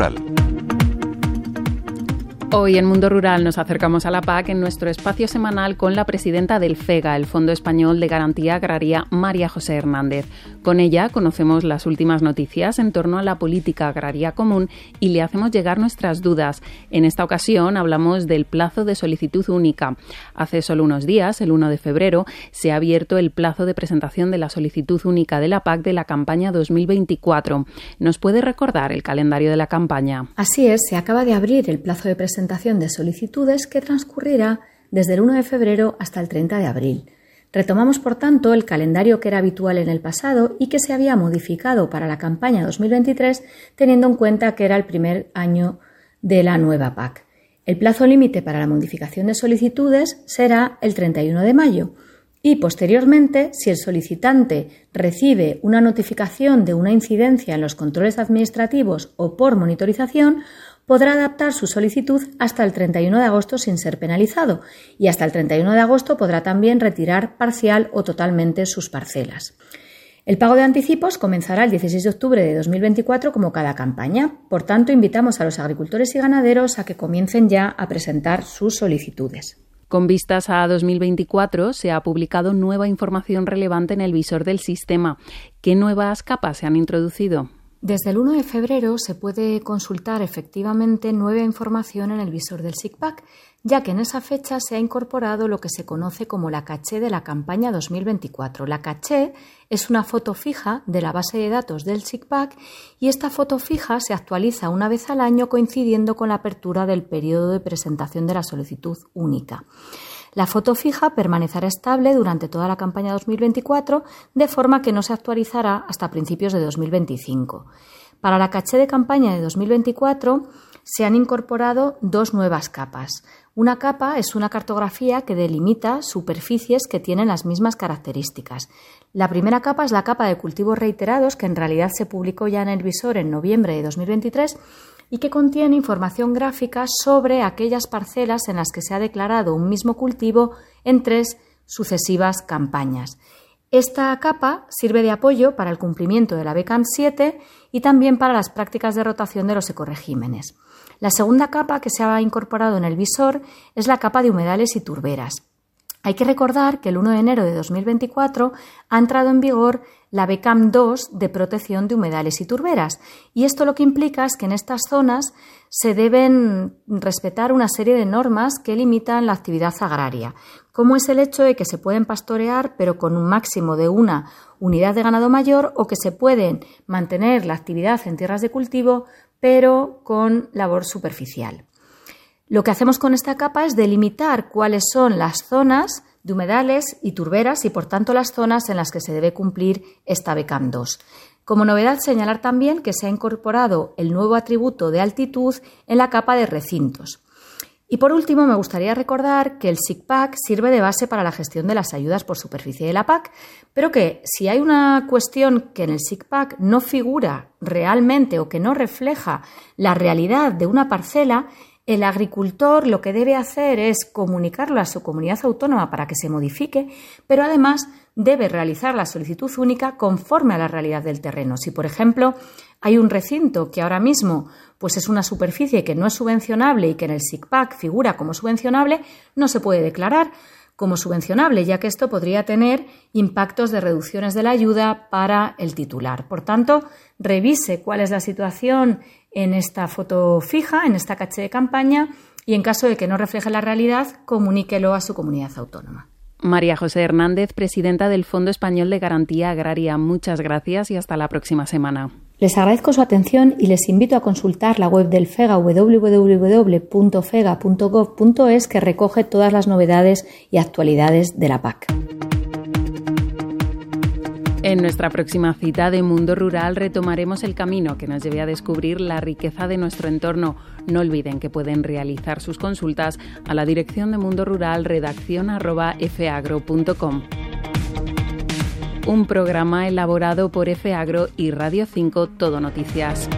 Rural. Hoy en Mundo Rural nos acercamos a la PAC en nuestro espacio semanal con la presidenta del FEGA, el Fondo Español de Garantía Agraria, María José Hernández. Con ella conocemos las últimas noticias en torno a la política agraria común y le hacemos llegar nuestras dudas. En esta ocasión hablamos del plazo de solicitud única. Hace solo unos días, el 1 de febrero, se ha abierto el plazo de presentación de la solicitud única de la PAC de la campaña 2024. ¿Nos puede recordar el calendario de la campaña? Así es, se acaba de abrir el plazo de presentación de solicitudes que transcurrirá desde el 1 de febrero hasta el 30 de abril. Retomamos, por tanto, el calendario que era habitual en el pasado y que se había modificado para la campaña 2023, teniendo en cuenta que era el primer año de la nueva PAC. El plazo límite para la modificación de solicitudes será el 31 de mayo y, posteriormente, si el solicitante recibe una notificación de una incidencia en los controles administrativos o por monitorización, podrá adaptar su solicitud hasta el 31 de agosto sin ser penalizado y hasta el 31 de agosto podrá también retirar parcial o totalmente sus parcelas. El pago de anticipos comenzará el 16 de octubre de 2024 como cada campaña. Por tanto, invitamos a los agricultores y ganaderos a que comiencen ya a presentar sus solicitudes. Con vistas a 2024, se ha publicado nueva información relevante en el visor del sistema. ¿Qué nuevas capas se han introducido? Desde el 1 de febrero se puede consultar efectivamente nueva información en el visor del SIGPAC, ya que en esa fecha se ha incorporado lo que se conoce como la caché de la campaña 2024. La caché es una foto fija de la base de datos del SIGPAC y esta foto fija se actualiza una vez al año coincidiendo con la apertura del periodo de presentación de la solicitud única. La foto fija permanecerá estable durante toda la campaña 2024, de forma que no se actualizará hasta principios de 2025. Para la caché de campaña de 2024 se han incorporado dos nuevas capas. Una capa es una cartografía que delimita superficies que tienen las mismas características. La primera capa es la capa de cultivos reiterados, que en realidad se publicó ya en el visor en noviembre de 2023 y que contiene información gráfica sobre aquellas parcelas en las que se ha declarado un mismo cultivo en tres sucesivas campañas. Esta capa sirve de apoyo para el cumplimiento de la BECAM 7 y también para las prácticas de rotación de los ecoregímenes. La segunda capa que se ha incorporado en el visor es la capa de humedales y turberas. Hay que recordar que el 1 de enero de 2024 ha entrado en vigor la BECAM 2 de protección de humedales y turberas. Y esto lo que implica es que en estas zonas se deben respetar una serie de normas que limitan la actividad agraria, como es el hecho de que se pueden pastorear pero con un máximo de una unidad de ganado mayor o que se pueden mantener la actividad en tierras de cultivo pero con labor superficial. Lo que hacemos con esta capa es delimitar cuáles son las zonas de humedales y turberas y por tanto las zonas en las que se debe cumplir esta BECAM 2. Como novedad, señalar también que se ha incorporado el nuevo atributo de altitud en la capa de recintos. Y por último, me gustaría recordar que el SIGPAC sirve de base para la gestión de las ayudas por superficie de la PAC, pero que si hay una cuestión que en el SIGPAC no figura realmente o que no refleja la realidad de una parcela, el agricultor lo que debe hacer es comunicarlo a su comunidad autónoma para que se modifique, pero además debe realizar la solicitud única conforme a la realidad del terreno. Si, por ejemplo, hay un recinto que ahora mismo pues es una superficie que no es subvencionable y que en el SICPAC figura como subvencionable, no se puede declarar como subvencionable, ya que esto podría tener impactos de reducciones de la ayuda para el titular. Por tanto, revise cuál es la situación en esta foto fija, en esta caché de campaña, y en caso de que no refleje la realidad, comuníquelo a su comunidad autónoma. María José Hernández, presidenta del Fondo Español de Garantía Agraria. Muchas gracias y hasta la próxima semana. Les agradezco su atención y les invito a consultar la web del FEGA www.fega.gov.es que recoge todas las novedades y actualidades de la PAC. En nuestra próxima cita de Mundo Rural retomaremos el camino que nos lleve a descubrir la riqueza de nuestro entorno. No olviden que pueden realizar sus consultas a la dirección de Mundo Rural redacción. Un programa elaborado por FAgro y Radio 5 Todo Noticias.